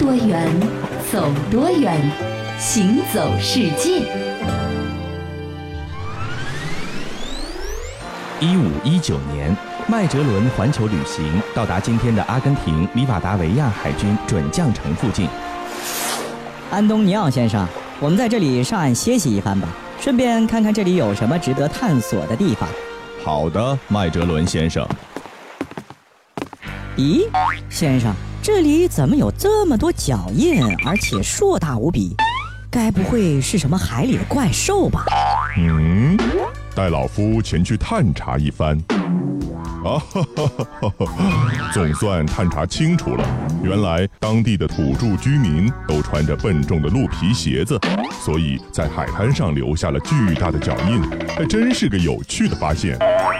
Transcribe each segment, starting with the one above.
多远，走多远，行走世界。一五一九年，麦哲伦环球旅行到达今天的阿根廷里瓦达维亚海军准将城附近。安东尼奥先生，我们在这里上岸歇息一番吧，顺便看看这里有什么值得探索的地方。好的，麦哲伦先生。咦，先生，这里怎么有这么多脚印，而且硕大无比？该不会是什么海里的怪兽吧？嗯，带老夫前去探查一番。啊哈哈哈哈哈！总算探查清楚了，原来当地的土著居民都穿着笨重的鹿皮鞋子，所以在海滩上留下了巨大的脚印，还真是个有趣的发现。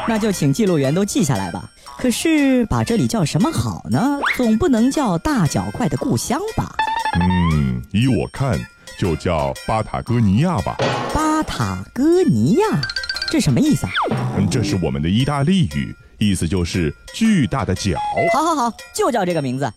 那就请记录员都记下来吧。可是把这里叫什么好呢？总不能叫大脚怪的故乡吧？嗯，依我看，就叫巴塔哥尼亚吧。巴塔哥尼亚，这什么意思啊？嗯，这是我们的意大利语，意思就是巨大的脚。好好好，就叫这个名字。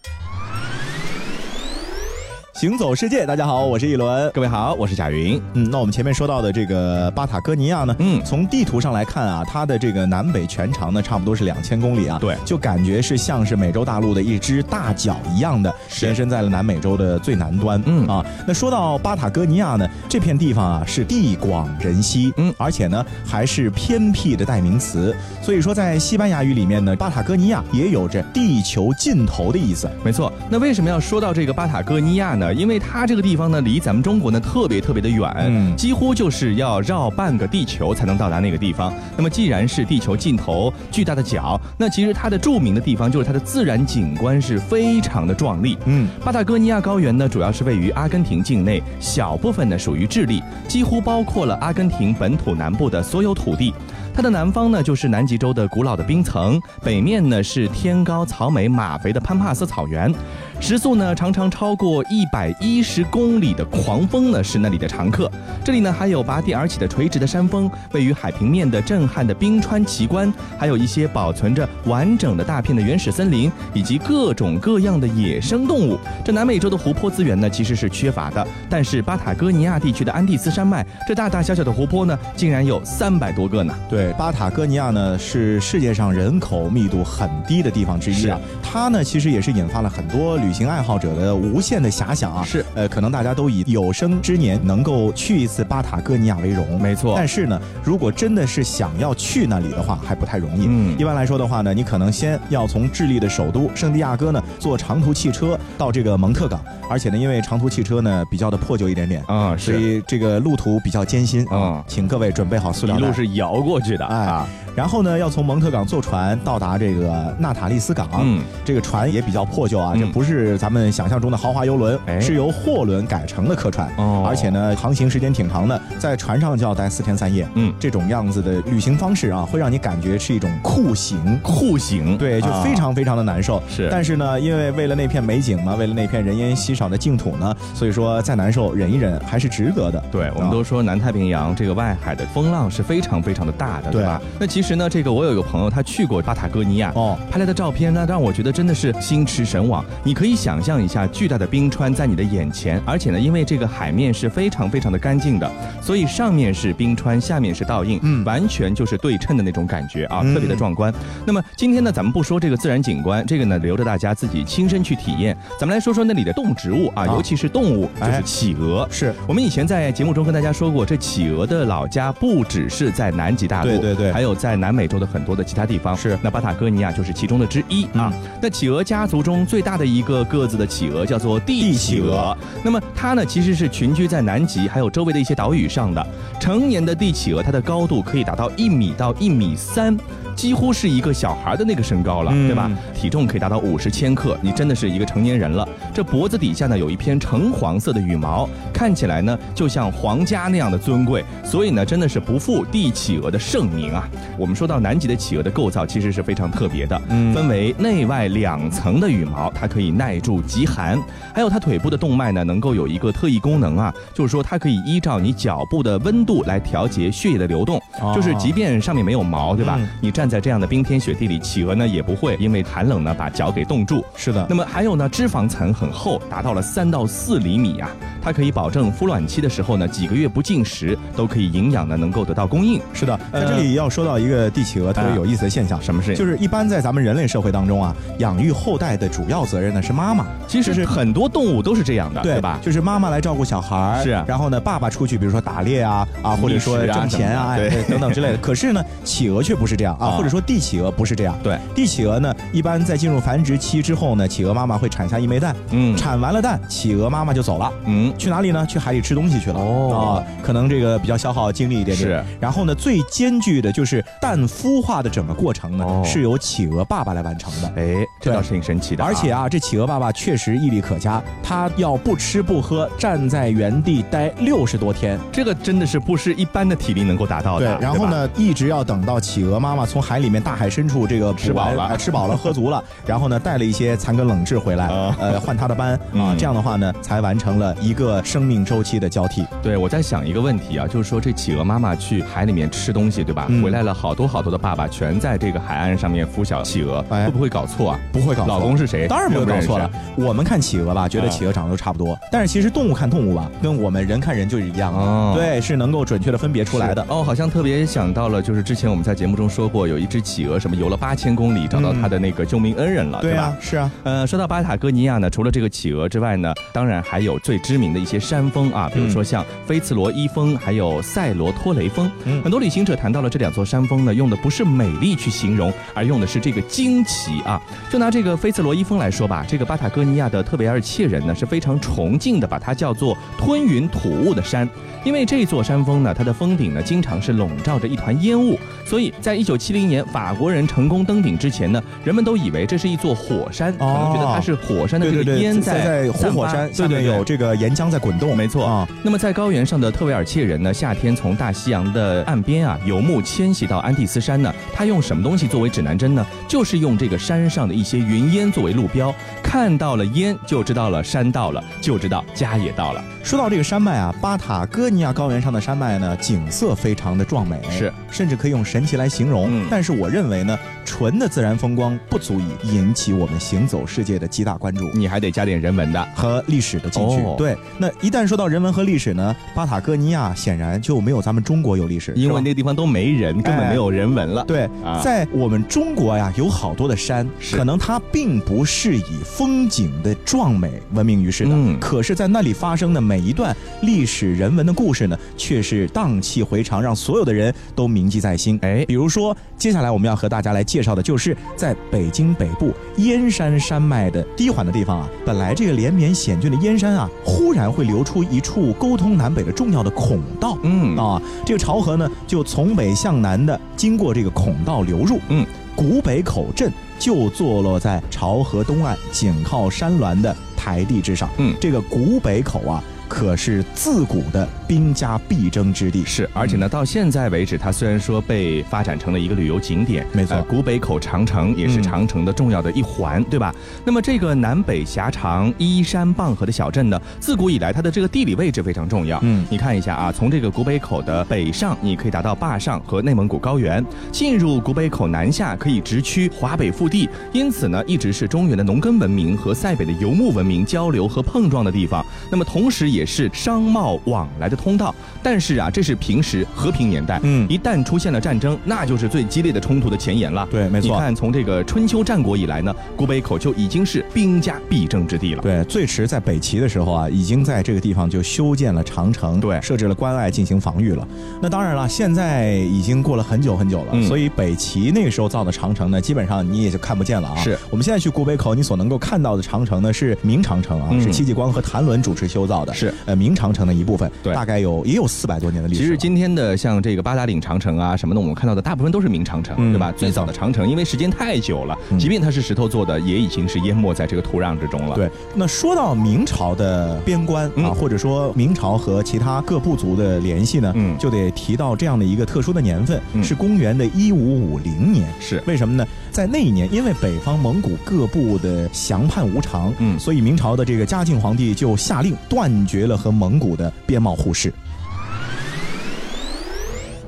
行走世界，大家好，我是一轮。各位好，我是贾云。嗯，那我们前面说到的这个巴塔哥尼亚呢，嗯从地图上来看啊，它的这个南北全长呢，差不多是两千公里啊。对就感觉是像是美洲大陆的一只大脚一样的，延伸在了南美洲的最南端。嗯啊，那说到巴塔哥尼亚呢，这片地方啊是地广人稀，嗯而且呢还是偏僻的代名词，所以说在西班牙语里面呢，巴塔哥尼亚也有着地球尽头的意思。没错，那为什么要说到这个巴塔哥尼亚呢？因为它这个地方呢，离咱们中国呢特别特别的远，嗯几乎就是要绕半个地球才能到达那个地方。那么既然是地球尽头巨大的角，那其实它的著名的地方就是它的自然景观是非常的壮丽。嗯，巴塔哥尼亚高原呢，主要是位于阿根廷境内，小部分呢属于智利，几乎包括了阿根廷本土南部的所有土地。它的南方呢就是南极洲的古老的冰层，北面呢是天高草美马肥的潘帕斯草原，时速呢常常超过一百一十公里的狂风呢是那里的常客。这里呢还有拔地而起的垂直的山峰，位于海平面的震撼的冰川奇观，还有一些保存着完整的大片的原始森林，以及各种各样的野生动物。这南美洲的湖泊资源呢其实是缺乏的，但是巴塔哥尼亚地区的安第斯山脉，这大大小小的湖泊呢竟然有三百多个呢。对，巴塔哥尼亚呢是世界上人口密度很低的地方之一啊。它呢其实也是引发了很多旅行爱好者的无限的遐想啊。是呃，可能大家都以有生之年能够去一次巴塔哥尼亚为荣。没错但是呢，如果真的是想要去那里的话，还不太容易。嗯一般来说的话呢，你可能先要从智利的首都圣地亚哥呢坐长途汽车到这个蒙特港，而且呢，因为长途汽车呢比较的破旧一点点。啊所以这个路途比较艰辛嗯啊，请各位准备好塑料袋。一路是摇过去的哎啊，然后呢，要从蒙特港坐船到达这个纳塔利斯港。嗯，这个船也比较破旧啊，嗯这不是咱们想象中的豪华游轮，哎是由货轮改成的客船。哦而且呢，航行时间挺长的，在船上就要待四天三夜。嗯这种样子的旅行方式啊，会让你感觉是一种酷刑。酷刑，对，就啊非常非常的难受。是但是呢，因为为了那片美景嘛，为了那片人烟稀少的净土呢，所以说再难受忍一忍还是值得的。对，我们啊都说南太平洋这个外海的风浪是非常非常的大的，对吧？那其实呢，这个我有一个朋友，他去过巴塔哥尼亚，哦，拍来的照片呢，让我觉得真的是心驰神往。你可以想象一下，巨大的冰川在你的眼前，而且呢，因为这个海面是非常非常的干净的，所以上面是冰川，下面是倒映，嗯完全就是对称的那种感觉啊，嗯特别的壮观。那么今天呢，咱们不说这个自然景观，这个呢留着大家自己亲身去体验。咱们来说说那里的动植物啊，啊尤其是动物，就是哎企鹅。是我们以前在节目中跟大家说过，这企鹅的老家不只是在南极大陆，对对对还有在南美洲的很多的其他地方。是那巴塔哥尼亚就是其中的之一啊。那企鹅家族中最大的一个个子的企鹅叫做帝帝企鹅企鹅，那么它呢其实是群居在南极还有周围的一些岛屿上的。成年的帝企鹅，它的高度可以达到一米到一米三。几乎是一个小孩的那个身高了，嗯对吧？体重可以达到五十千克，你真的是一个成年人了。这脖子底下呢有一片橙黄色的羽毛，看起来呢就像皇家那样的尊贵，所以呢真的是不负帝企鹅的盛名啊。我们说到南极的企鹅的构造其实是非常特别的，嗯分为内外两层的羽毛，它可以耐住极寒，还有它腿部的动脉呢能够有一个特异功能啊，就是说它可以依照你脚部的温度来调节血液的流动，哦就是即便上面没有毛，对吧？嗯你站站在这样的冰天雪地里，企鹅呢也不会因为寒冷呢把脚给冻住。是的那么还有呢，脂肪层很厚，达到了三到四厘米啊，它可以保证孵卵期的时候呢，几个月不进食都可以营养呢能够得到供应。是的，在这里要说到一个帝企鹅特别有意思的现象，什么事？就是一般在咱们人类社会当中啊，养育后代的主要责任呢是妈妈。其实是很多动物都是这样的，对吧？就是妈妈来照顾小孩儿，是。然后呢，爸爸出去，比如说打猎啊啊，或者说挣钱啊，对等等之类的。可是呢，企鹅却不是这样啊，或者说帝企鹅不是这样。对，帝企鹅呢，一般在进入繁殖期之后呢，企鹅妈妈会产下一枚蛋，嗯，产完了蛋，企鹅妈妈就走了，嗯，去哪里呢？去海里吃东西去了。哦，啊，可能这个比较消耗精力一点点。是。然后呢，最艰巨的就是蛋孵化的整个过程呢，是由企鹅爸爸来完成的。哎，这倒是挺神奇的。而且啊，这企鹅爸爸确实毅力可嘉，他要不吃不喝，站在原地待六十多天，这个真的是不是一般的体力能够达到的。对。然后呢，一直要等到企鹅妈妈从海里面大海深处这个吃饱了，吃饱了 喝足了，然后呢，带了一些残羹冷炙回来，呃，换他的班啊，这样的话呢，才完成了一个生命周期的交替。对，我在想一个问题啊，就是说这企鹅妈妈去海里面吃东西，对吧？回来了好多好多的爸爸全在这个海岸上面孵小企鹅，会不会搞错啊？不会搞错。老公是谁？当然不会搞错了。我们看企鹅吧，觉得企鹅长得都差不多，但是其实动物看动物吧，跟我们人看人就是一样的。对，是能够准确的分别出来的。哦，好像特别想到了，就是之前我们在节目中说过，有一只企鹅什么游了八千公里，找到它的那个救命恩人了，对吧？是啊。呃，说到巴塔哥尼亚呢，除了这个企鹅之外呢，当然还有最知名的一些山峰啊，比如说像菲茨罗伊峰，还有塞罗托雷峰。很多旅行者谈到了这两座山峰呢，用的不是美丽去形容，而用的是这个惊奇啊。就拿这个菲茨罗伊峰来说吧，这个巴塔哥尼亚的特别尔切人呢是非常崇敬的，把它叫做吞云吐雾的山，因为这座山峰呢，它的峰顶呢经常是笼罩着一团烟雾，所以在一九七零年法国人成功登顶之前呢，人们都以为这是一座火山，可能觉得它是火山的这个烟在在活火山下面有这个岩浆在滚动，没错。啊。那么在高原上的特维尔切人呢，夏天从大西洋的岸边啊游牧迁徙到安第斯山呢，他用什么东西作为指南针呢？就是用这个山上的一些云烟作为路标，看到了烟就知道了山到了，就知道家也到了。说到这个山脉啊，巴塔哥尼亚高原上的山脉呢，景色非常的壮美，是甚至可以用神奇来形容。但是我认为呢，纯的自然风光不足以引起我们行走世界的极大关注，你还得加点人文的和历史的进去。对，那一旦说到人文和历史呢，巴塔哥尼亚显然就没有咱们中国有历史，因为那个地方都没人，根本没有人文了。对，在我们中国呀，有好多的山，可能它并不是以风景的壮美闻名于世的，可是，在那里发生的每一段历史人文的故事呢，却是荡气回肠，让所有的人都铭记在心。哎，比如说，接下来我们要和大家来介绍的，就是在北京北部燕山山脉的低缓的地方啊，本来这个连绵险峻的燕山啊，忽然会流出一处沟通南北的重要的孔道。嗯啊，这个潮河呢，就从北向南的经过这个孔道流入。嗯，古北口镇就坐落在潮河东岸，紧靠山峦的台地之上。嗯，这个古北口啊。可是自古的兵家必争之地，是而且呢，到现在为止，它虽然说被发展成了一个旅游景点，没错，古北口长城也是长城的重要的一环，对吧？那么这个南北狭长、依山傍河的小镇呢，自古以来它的这个地理位置非常重要。嗯，你看一下啊，从这个古北口的北上，你可以达到坝上和内蒙古高原；进入古北口南下，可以直趋华北腹地。因此呢，一直是中原的农耕文明和塞北的游牧文明交流和碰撞的地方。那么同时，也是商贸往来的通道，但是啊，这是平时和平年代。嗯，一旦出现了战争，那就是最激烈的冲突的前沿了。对，没错。你看，从这个春秋战国以来呢，古北口就已经是兵家必争之地了。对，最迟在北齐的时候啊，已经在这个地方就修建了长城，对，设置了关隘进行防御了。那当然了，现在已经过了很久很久了，所以北齐那个时候造的长城呢，基本上你也就看不见了啊。是我们现在去古北口，你所能够看到的长城呢，是明长城啊，是戚继光和谭纶主持修造的。是，呃。明长城的一部分，对，大概有也有四百多年的历史。其实今天的像这个八达岭长城啊什么的，我们看到的大部分都是明长城，对吧？最早的长城，因为时间太久了，即便它是石头做的，也已经是淹没在这个土壤之中了。对，那说到明朝的边关啊，或者说明朝和其他各部族的联系呢，嗯，就得提到这样的一个特殊的年份，是公元的一五五零年。是为什么呢？在那一年，因为北方蒙古各部的降叛无常，嗯，所以明朝的这个嘉靖皇帝就下令断绝了和蒙古的边贸互市。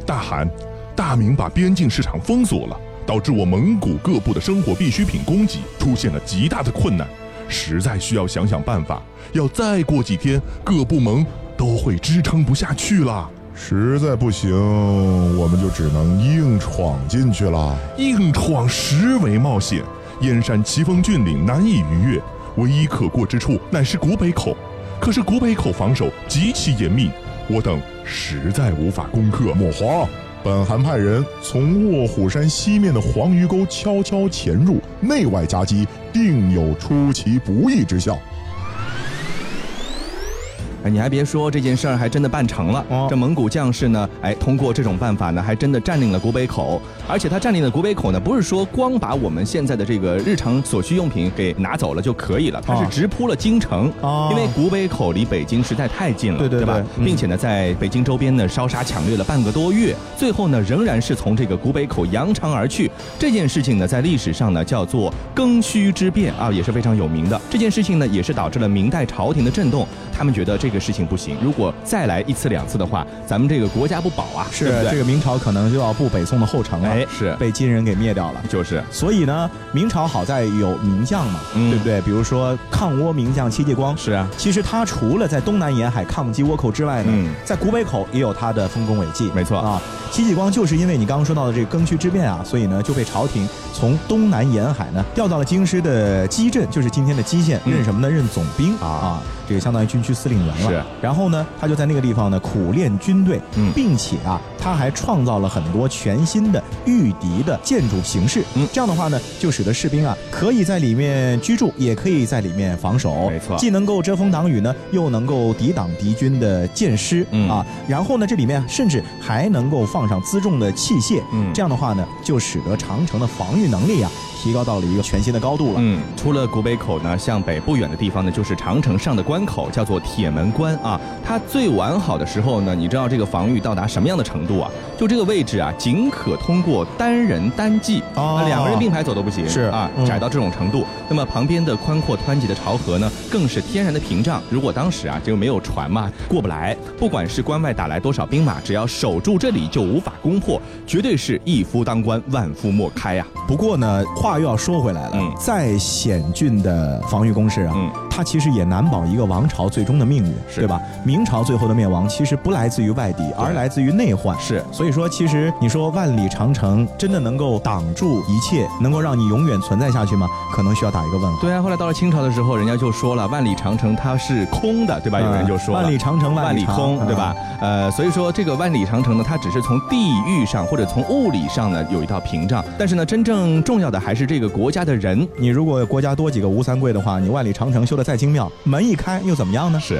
大汗，大明把边境市场封锁了，导致我蒙古各部的生活必需品供给出现了极大的困难，实在需要想想办法。要再过几天，各部门都会支撑不下去了。实在不行，我们就只能硬闯进去了。硬闯实为冒险，燕山奇峰峻岭难以逾越，唯一可过之处乃是古北口。可是古北口防守极其严密，我等实在无法攻克。莫慌，本韩派人从卧虎山西面的黄鱼沟悄悄潜入，内外夹击，定有出其不意之效。哎，你还别说，这件事儿还真的办成了。这蒙古将士呢，哎，通过这种办法呢，还真的占领了古北口。而且他占领的古北口呢，不是说光把我们现在的这个日常所需用品给拿走了就可以了，他是直扑了京城。因为古北口离北京实在太近了，对对吧？并且呢，在北京周边呢烧杀抢掠了半个多月，最后呢，仍然是从这个古北口扬长而去。这件事情呢，在历史上呢叫做庚戌之变啊，也是非常有名的。这件事情呢，也是导致了明代朝廷的震动。他们觉得这个事情不行，如果再来一次两次的话，咱们这个国家不保啊！是这个明朝可能就要步北宋的后尘了，哎，是被金人给灭掉了，就是。所以呢，明朝好在有名将嘛，对不对？比如说抗倭名将戚继光，是啊。其实他除了在东南沿海抗击倭寇之外呢，在古北口也有他的丰功伟绩。没错啊，戚继光就是因为你刚刚说到的这个庚戌之变啊，所以呢就被朝廷从东南沿海呢调到了京师的基镇，就是今天的基县，任什么呢？任总兵啊。这个相当于军区司令员了。是，然后呢，他就在那个地方呢苦练军队，嗯，并且啊，他还创造了很多全新的御敌的建筑形式。嗯，这样的话呢，就使得士兵啊可以在里面居住，也可以在里面防守。没错，既能够遮风挡雨呢，又能够抵挡敌军的箭矢。嗯啊，然后呢，这里面甚至还能够放上辎重的器械。嗯，这样的话呢，就使得长城的防御能力啊。提高到了一个全新的高度了。嗯，出了古北口呢，向北不远的地方呢，就是长城上的关口，叫做铁门关啊。它最完好的时候呢，你知道这个防御到达什么样的程度啊？就这个位置啊，仅可通过单人单骑啊，两个人并排走都不行。是啊，窄到这种程度。那么旁边的宽阔湍急的潮河呢，更是天然的屏障。如果当时啊，就没有船嘛，过不来。不管是关外打来多少兵马，只要守住这里，就无法攻破，绝对是一夫当关，万夫莫开呀。不过呢，话。又要说回来了，再险峻的防御工事啊，它其实也难保一个王朝最终的命运，对吧？明朝最后的灭亡其实不来自于外敌，而来自于内患。是，所以说，其实你说万里长城真的能够挡住一切，能够让你永远存在下去吗？可能需要打一个问号。对啊，后来到了清朝的时候，人家就说了，万里长城它是空的，对吧？有人就说万里长城万里空，对吧？呃，所以说这个万里长城呢，它只是从地域上或者从物理上呢有一道屏障，但是呢，真正重要的还是。这个国家的人，你如果国家多几个吴三桂的话，你万里长城修的再精妙，门一开又怎么样呢？是。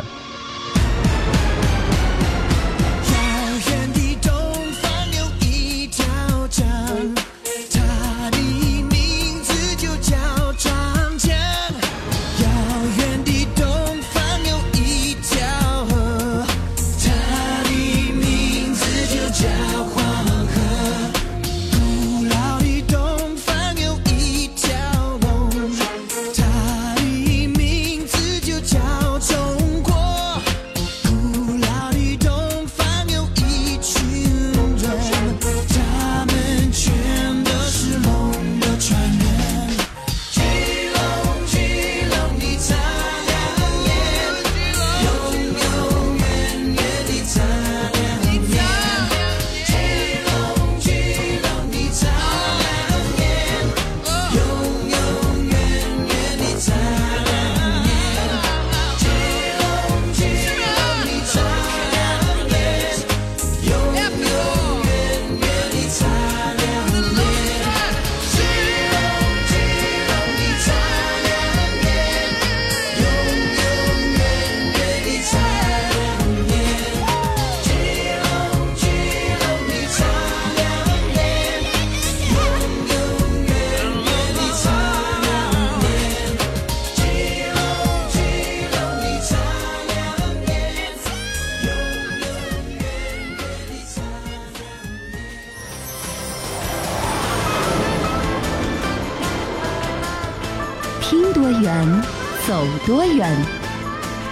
远，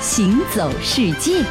行走世界。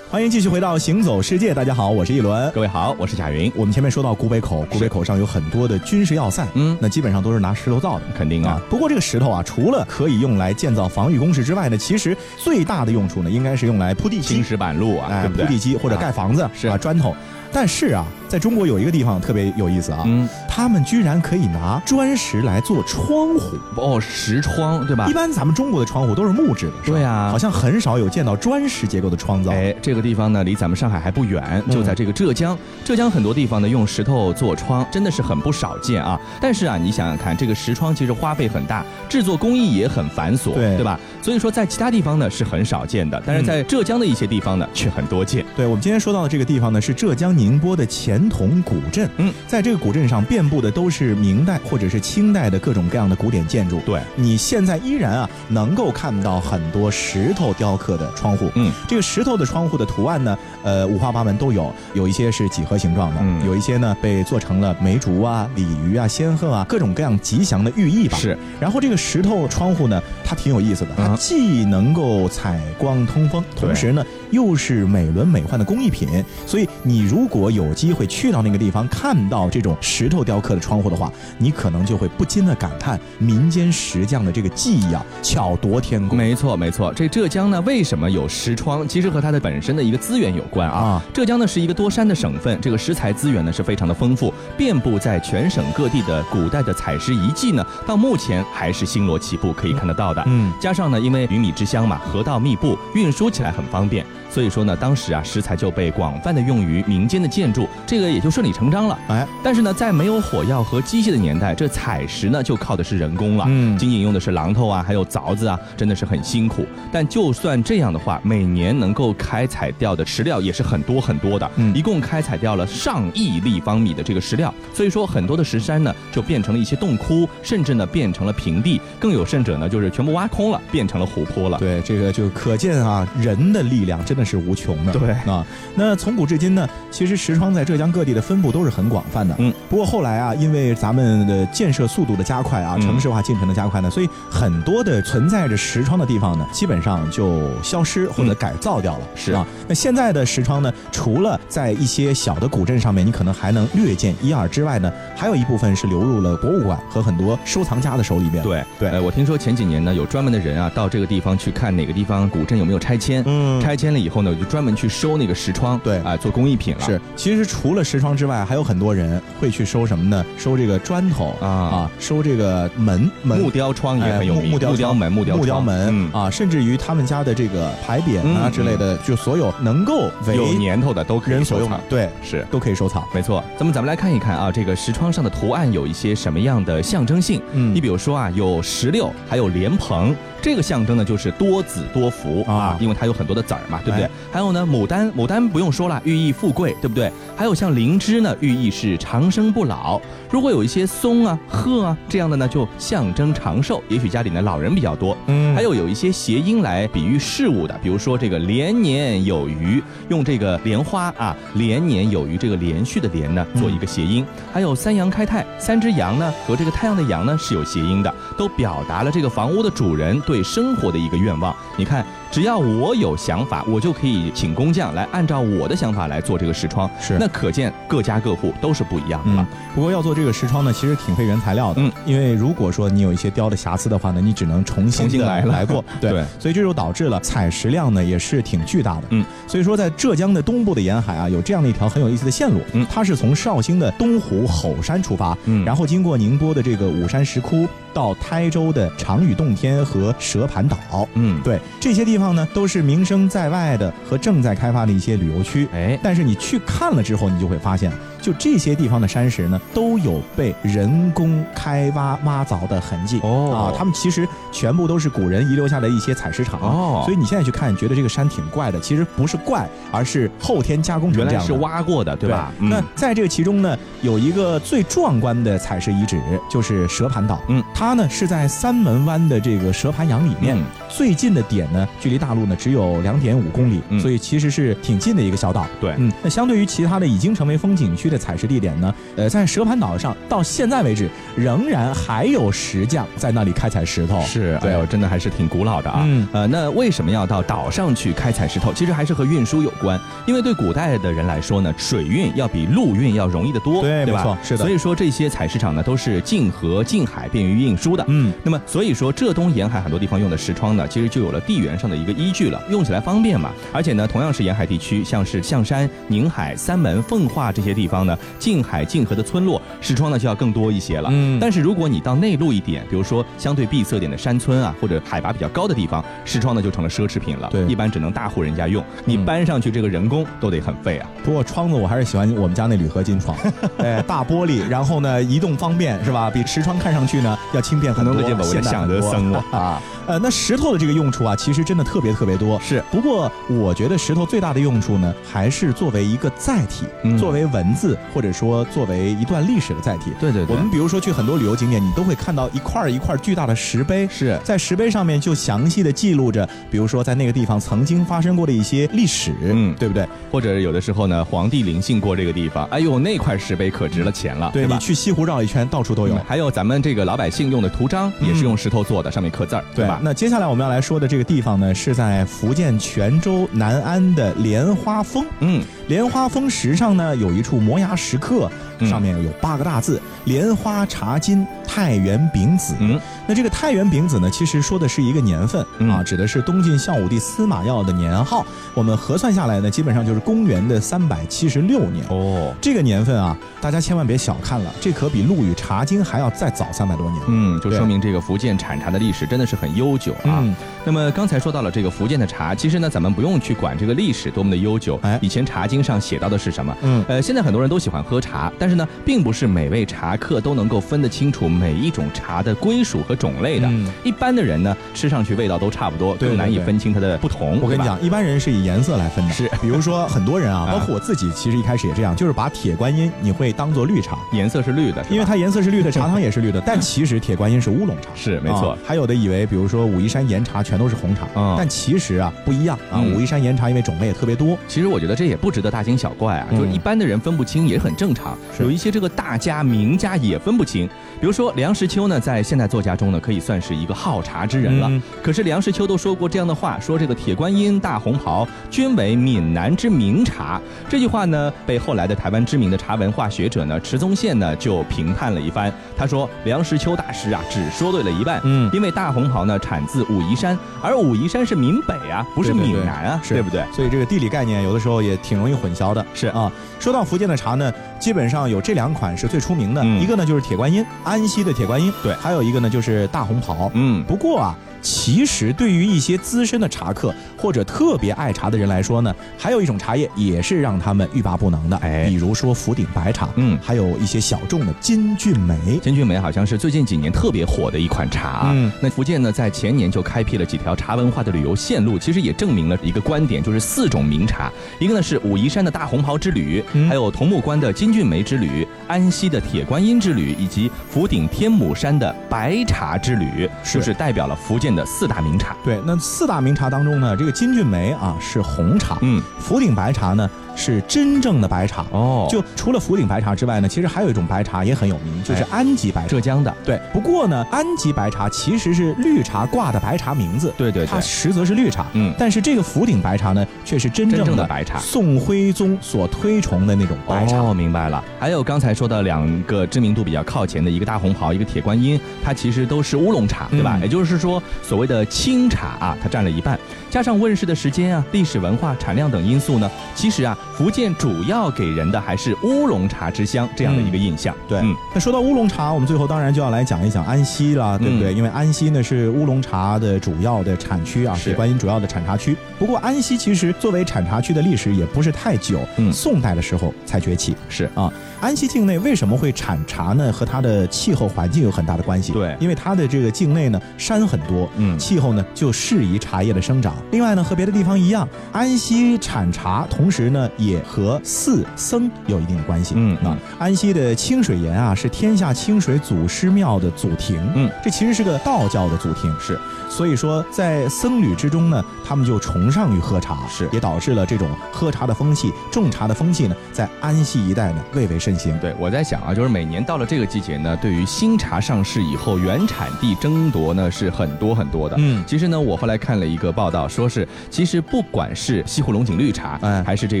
欢迎继续回到《行走世界》，大家好，我是一轮。各位好，我是贾云。我们前面说到古北口，古北口上有很多的军事要塞，嗯，那基本上都是拿石头造的，肯定啊。不过这个石头啊，除了可以用来建造防御工事之外呢，其实最大的用处呢，应该是用来铺地基、青石板路啊，对不对？铺地基或者盖房子是啊，砖头。但是啊，在中国有一个地方特别有意思啊，嗯，他们居然可以拿砖石来做窗户哦，石窗对吧？一般咱们中国的窗户都是木质的，对啊，好像很少有见到砖石结构的窗子。哎，这个地方呢，离咱们上海还不远，就在这个浙江。浙江很多地方呢，用石头做窗，真的是很不少见啊。但是啊，你想想看，这个石窗其实花费很大，制作工艺也很繁琐，对对吧？所以说，在其他地方呢是很少见的，但是在浙江的一些地方呢却很多见。对我们今天说到的这个地方呢，是浙江宁波的前。传统古镇，嗯，在这个古镇上遍布的都是明代或者是清代的各种各样的古典建筑。对，你现在依然啊能够看到很多石头雕刻的窗户。嗯，这个石头的窗户的图案呢，呃，五花八门都有，有一些是几何形状的，嗯有一些呢被做成了梅竹啊、鲤鱼啊、仙鹤啊，各种各样吉祥的寓意吧。是。然后这个石头窗户呢，它挺有意思的，它既能够采光通风，同时呢又是美轮美奂的工艺品。所以你如果有机会。去到那个地方，看到这种石头雕刻的窗户的话，你可能就会不禁的感叹民间石匠的这个技艺啊，巧夺天工。没错，没错。这浙江呢，为什么有石窗？其实和它的本身的一个资源有关啊。浙江呢是一个多山的省份，这个石材资源呢是非常的丰富，遍布在全省各地的古代的采石遗迹呢，到目前还是星罗棋布，可以看得到的。嗯，加上呢，因为鱼米之乡嘛，河道密布，运输起来很方便。所以说呢，当时啊，石材就被广泛的用于民间的建筑，这个也就顺理成章了。哎，但是呢，在没有火药和机械的年代，这采石呢就靠的是人工了。嗯，仅仅用的是榔头啊，还有凿子啊，真的是很辛苦。但就算这样的话，每年能够开采掉的石料也是很多很多的。嗯，一共开采掉了上亿立方米的这个石料。所以说，很多的石山呢就变成了一些洞窟，甚至呢变成了平地。更有甚者呢，就是全部挖空了，变成了湖泊了。对，这个就可见啊，人的力量真的。那是无穷的，对啊。那从古至今呢，其实石窗在浙江各地的分布都是很广泛的。嗯，不过后来啊，因为咱们的建设速度的加快啊，城市化进程的加快呢，所以很多的存在着石窗的地方呢，基本上就消失或者改造掉了。是啊。那现在的石窗呢，除了在一些小的古镇上面，你可能还能略见一二之外呢，还有一部分是流入了博物馆和很多收藏家的手里边。对对。呃，我听说前几年呢，有专门的人啊，到这个地方去看哪个地方古镇有没有拆迁。嗯。拆迁了以。以后呢，我就专门去收那个石窗，对，啊，做工艺品了。是，其实除了石窗之外，还有很多人会去收什么呢？收这个砖头啊啊，收这个门门木雕窗也很有名，木雕门、木雕木雕门啊，甚至于他们家的这个牌匾啊之类的，就所有能够有年头的都可以收藏。对，是都可以收藏。没错，咱们咱们来看一看啊，这个石窗上的图案有一些什么样的象征性？嗯，你比如说啊，有石榴，还有莲蓬。这个象征呢，就是多子多福啊，因为它有很多的籽儿嘛，对不对？还有呢，牡丹，牡丹不用说了，寓意富贵，对不对？还有像灵芝呢，寓意是长生不老。如果有一些松啊、鹤啊这样的呢，就象征长寿。也许家里呢老人比较多。嗯，还有有一些谐音来比喻事物的，比如说这个连年有余，用这个莲花啊，连年有余这个连续的连呢做一个谐音。还有三阳开泰，三只羊呢和这个太阳的阳呢是有谐音的，都表达了这个房屋的主人。对生活的一个愿望，你看。只要我有想法，我就可以请工匠来按照我的想法来做这个石窗。是，那可见各家各户都是不一样的。不过要做这个石窗呢，其实挺费原材料的。嗯，因为如果说你有一些雕的瑕疵的话呢，你只能重新重新来来过。对，所以这就导致了采石量呢也是挺巨大的。嗯，所以说在浙江的东部的沿海啊，有这样的一条很有意思的线路。嗯，它是从绍兴的东湖吼山出发，嗯，然后经过宁波的这个武山石窟，到台州的长屿洞天和蛇盘岛。嗯，对，这些地方。地方呢，都是名声在外的和正在开发的一些旅游区。哎，但是你去看了之后，你就会发现。就这些地方的山石呢，都有被人工开挖挖凿的痕迹哦啊，他们其实全部都是古人遗留下的一些采石场哦，所以你现在去看，觉得这个山挺怪的，其实不是怪，而是后天加工成这样的。是挖过的，对吧？那在这个其中呢，有一个最壮观的采石遗址，就是蛇盘岛。嗯，它呢是在三门湾的这个蛇盘洋里面，最近的点呢，距离大陆呢只有两点五公里，所以其实是挺近的一个小岛。对，嗯，那相对于其他的已经成为风景区。的采石地点呢，呃，在蛇盘岛上到现在为止，仍然还有石匠在那里开采石头。是，哎呦，真的还是挺古老的啊。嗯呃，那为什么要到岛上去开采石头？其实还是和运输有关，因为对古代的人来说呢，水运要比陆运要容易得多，对对吧没错是的所以说这些采石场呢，都是近河近海，便于运输的。嗯，那么所以说浙东沿海很多地方用的石窗呢，其实就有了地缘上的一个依据了，用起来方便嘛。而且呢，同样是沿海地区，像是象山、宁海、三门、奉化这些地方呢，近海近河的村落，视窗呢就要更多一些了。嗯但是如果你到内陆一点，比如说相对闭塞点的山村啊，或者海拔比较高的地方，视窗呢就成了奢侈品了。对一般只能大户人家用，你嗯搬上去这个人工都得很费啊。不过窗子我还是喜欢我们家那铝合金窗，哎，大玻璃，然后呢移动方便是吧？比持窗看上去呢要轻便很多，能够现代想得生 了啊。呃，那石头的这个用处啊，其实真的特别特别多。是，不过我觉得石头最大的用处呢，还是作为一个载体，嗯作为文字，或者说作为一段历史的载体。对对对我们比如说去很多旅游景点，你都会看到一块儿一块儿巨大的石碑，是在石碑上面就详细的记录着，比如说在那个地方曾经发生过的一些历史，嗯对不对？或者有的时候呢，皇帝临幸过这个地方，哎呦，那块石碑可值了钱了，吧对你？去西湖绕一圈，到处都有。嗯还有咱们这个老百姓用的图章，也是用石头做的，上面刻字儿，对吧？那接下来我们要来说的这个地方呢，是在福建泉州南安的莲花峰。嗯，莲花峰石上呢有一处摩崖石刻，嗯上面有八个大字“莲花茶金太原丙子”。嗯，那这个太原丙子呢，其实说的是一个年份、嗯啊，指的是东晋孝武帝司马曜的年号。我们核算下来呢，基本上就是公元的三百七十六年。哦，这个年份啊，大家千万别小看了，这可比陆羽《茶经》还要再早三百多年。嗯，就说明这个福建产茶的历史真的是很悠久啊。嗯那么刚才说到了这个福建的茶，其实呢，咱们不用去管这个历史多么的悠久，哎以前《茶经》上写到的是什么？嗯呃，现在很多人都喜欢喝茶，但是呢，并不是每位茶客都能够分得清楚每一种茶的归属和种类的。嗯一般的人呢，吃上去味道都差不多，对更难以分清它的不同。我跟你讲，一般人是以颜色来分的。是比如说很多人啊，啊 包括我自己，其实一开始也这样，就是把铁观音你会当做绿茶，颜色是绿的，是因为它颜色是绿的，茶汤也是绿的，但其实铁观音是乌龙茶。是没错啊。还有的以为，比如说武夷山岩茶全都是红茶，嗯但其实啊不一样啊。嗯武夷山岩茶因为种类也特别多，其实我觉得这也不值得大惊小怪啊，嗯就是一般的人分不清也很正常。是有一些这个大家名家也分不清，比如说梁实秋呢，在现代作家中呢，可以算是一个好茶之人了。嗯可是梁实秋都说过这样的话，说这个铁观音、大红袍均为闽南之名茶。这句话呢，被后来的台湾知名的茶文化学者呢池宗宪呢就评判了一番。他说梁实秋大师啊，只说对了一半。嗯因为大红袍呢产自武夷山，而武夷山是闽北啊，不是闽南啊，是对不对？所以这个地理概念有的时候也挺容易混淆的。是啊，说到福建的茶呢，基本上有这两款是最出名的，嗯。一个呢就是铁观音，安溪的铁观音，对。还有一个呢就是大红袍。嗯，不过啊，其实对于一些资深的茶客或者特别爱茶的人来说呢，还有一种茶叶也是让他们欲罢不能的，哎。比如说福鼎白茶，嗯。还有一些小众的金骏眉。金骏眉好像是最近几年特别火的一款茶。嗯。那福建呢，在前年就开辟了几条茶文化的旅游线路，其实也证明了一个观点，就是四种名茶，一个呢是武夷山的大红袍之旅，嗯。还有桐木关的金骏眉之旅，安溪的铁观音之旅，以及福鼎天母山的白茶之旅，是就是代表了福建的四大名茶。对，那四大名茶当中呢，这个金骏眉啊是红茶，嗯，福鼎白茶呢是真正的白茶。哦，就除了福鼎白茶之外呢，其实还有一种白茶也很有名，就是哎安吉白茶。浙江的，对，不过呢，安吉白茶其实是绿茶挂的白茶名字，对对对它实则是绿茶。嗯但是这个福鼎白茶呢，却是真正的的白茶宋徽宗所推崇的那种白茶。哦，明白了。还有刚才说的两个知名度比较靠前的，一个大红袍，一个铁观音，它其实都是乌龙茶，对吧？嗯也就是说，所谓的清茶啊，它占了一半，加上问世的时间啊、历史文化、产量等因素呢，其实啊，福建主要给人的还是乌龙茶之乡这样的一个印象。对，嗯那说到乌龙茶，我们最后当然就要来讲一讲安溪了，对不对？嗯因为安溪呢是乌龙茶的主要的产区啊，是铁观音主要的产茶区。不过安溪其实作为产茶区的历史也不是太久，嗯宋代的时候才崛起。是啊，安溪境内为什么会产茶呢？和它的气候环境有很大的关系。对，因为它的这个境内呢山很多，嗯，气候呢就适宜茶叶的生长。另外呢，和别的地方一样，安溪产茶，同时呢也和寺僧有一定的关系。嗯啊，安溪的清水岩啊是天下清水祖师庙的祖庭。嗯，这其实是个道教的祖庭。是，所以说在僧侣之中呢，他们就崇尚于喝茶，是，也导致了这种喝茶的风气、种茶的风气呢，在安溪一带呢蔚为盛行。对，我在想啊，就是每年到了这个季节呢，对于新茶上市以后，原产地争夺呢是很多很多的。嗯，其实呢，我后来看了一个报道，说是其实不管是西湖龙井绿茶，嗯，还是这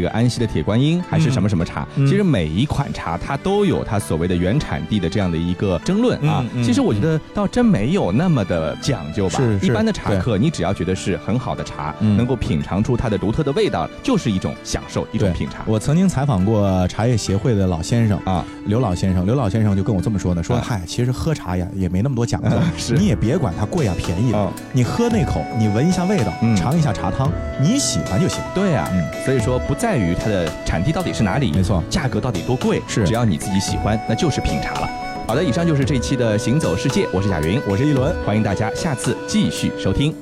个安溪的铁观音，还是什么什么茶，其实每一款茶它都有它所谓的原产地的这样的一个争论啊。其实我觉得倒真没有那么的讲究吧。是，一般的茶客，你只要觉得是很好的茶，能够品尝出它的独特的味道，就是一种享受，一种品茶。我曾经采访过茶叶协会的老先生啊，刘老先生，刘老先生就跟我这么说的，说嗨，其实喝茶呀也没那么多讲究，是。你也别管它贵呀便宜，你喝那口，你闻一下味道，尝一下茶汤，你喜欢就行。对呀，嗯，所以说不在于它的产地到底是哪里，没错，价格到底多贵，是。只要你自己喜欢，那就是品茶了。好的，以上就是这期的行走世界，我是贾云，我是一轮，欢迎大家下次继续收听。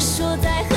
说再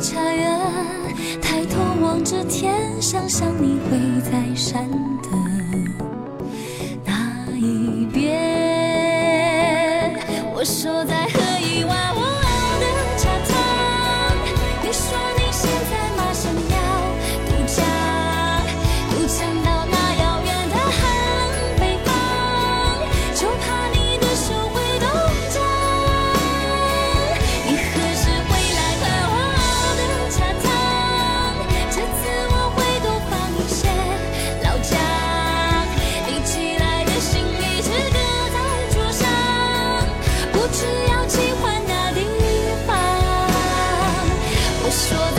茶园，抬头望着天，想象你会在山说